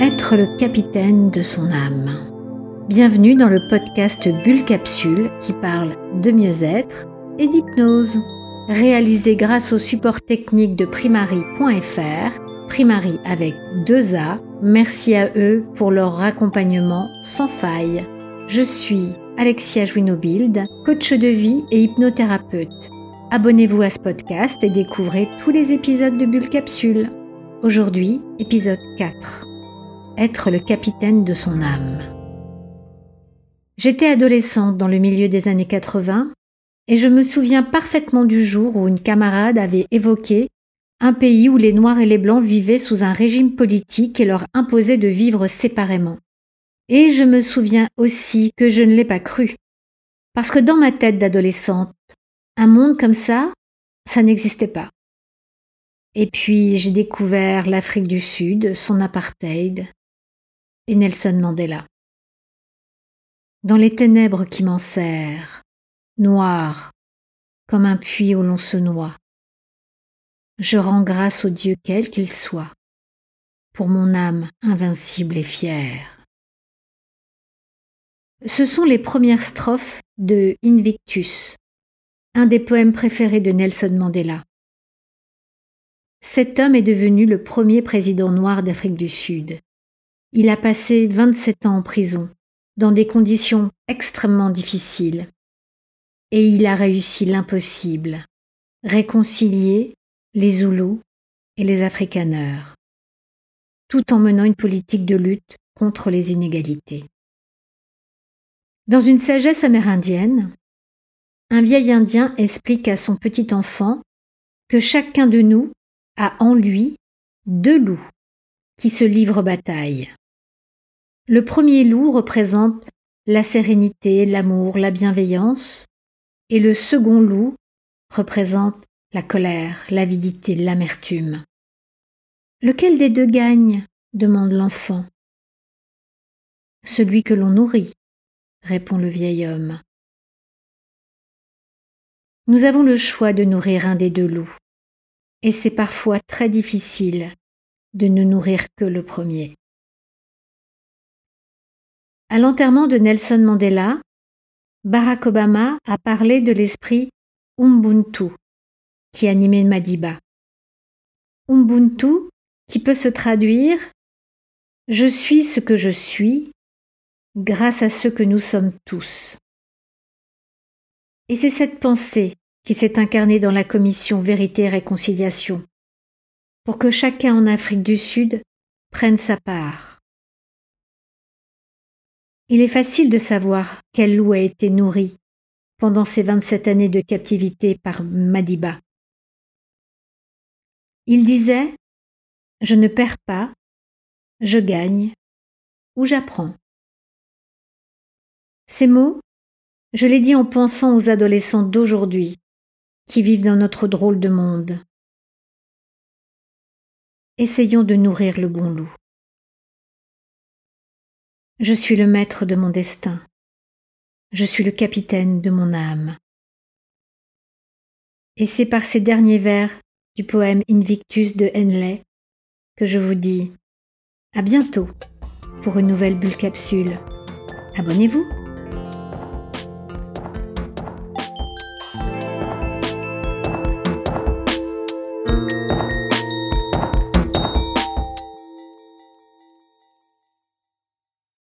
Être le capitaine de son âme. Bienvenue dans le podcast Bulle Capsule qui parle de mieux-être et d'hypnose. Réalisé grâce au support technique de primary.fr, Primary avec deux A. Merci à eux pour leur accompagnement sans faille. Je suis Alexia Jouinobild, coach de vie et hypnothérapeute. Abonnez-vous à ce podcast et découvrez tous les épisodes de Bulle Capsule. Aujourd'hui, épisode 4. Être le capitaine de son âme. J'étais adolescente dans le milieu des années 80 et je me souviens parfaitement du jour où une camarade avait évoqué un pays où les Noirs et les Blancs vivaient sous un régime politique et leur imposait de vivre séparément. Et je me souviens aussi que je ne l'ai pas cru. Parce que dans ma tête d'adolescente, un monde comme ça, ça n'existait pas. Et puis j'ai découvert l'Afrique du Sud, son apartheid, et Nelson Mandela. Dans les ténèbres qui m'en serrent, noir, comme un puits où l'on se noie, je rends grâce au Dieu quel qu'il soit, pour mon âme invincible et fière. Ce sont les premières strophes de Invictus, un des poèmes préférés de Nelson Mandela. Cet homme est devenu le premier président noir d'Afrique du Sud. Il a passé 27 ans en prison, dans des conditions extrêmement difficiles. Et il a réussi l'impossible, réconcilier les Zoulous et les Afrikaners, tout en menant une politique de lutte contre les inégalités. Dans une sagesse amérindienne, un vieil Indien explique à son petit enfant que chacun de nous a en lui deux loups qui se livrent bataille. Le premier loup représente la sérénité, l'amour, la bienveillance, et le second loup représente la colère, l'avidité, l'amertume. Lequel des deux gagne? demande l'enfant. Celui que l'on nourrit, répond le vieil homme. Nous avons le choix de nourrir un des deux loups, et c'est parfois très difficile de ne nourrir que le premier. À l'enterrement de Nelson Mandela, Barack Obama a parlé de l'esprit Ubuntu qui animait Madiba. Ubuntu qui peut se traduire Je suis ce que je suis grâce à ce que nous sommes tous. Et c'est cette pensée qui s'est incarnée dans la commission Vérité et Réconciliation, pour que chacun en Afrique du Sud prenne sa part. Il est facile de savoir quel loup a été nourri pendant ces 27 années de captivité par Madiba. Il disait Je ne perds pas, je gagne ou j'apprends. Ces mots je l'ai dit en pensant aux adolescents d'aujourd'hui qui vivent dans notre drôle de monde. Essayons de nourrir le bon loup. Je suis le maître de mon destin. Je suis le capitaine de mon âme. Et c'est par ces derniers vers du poème Invictus de Henley que je vous dis à bientôt pour une nouvelle bulle capsule. Abonnez-vous.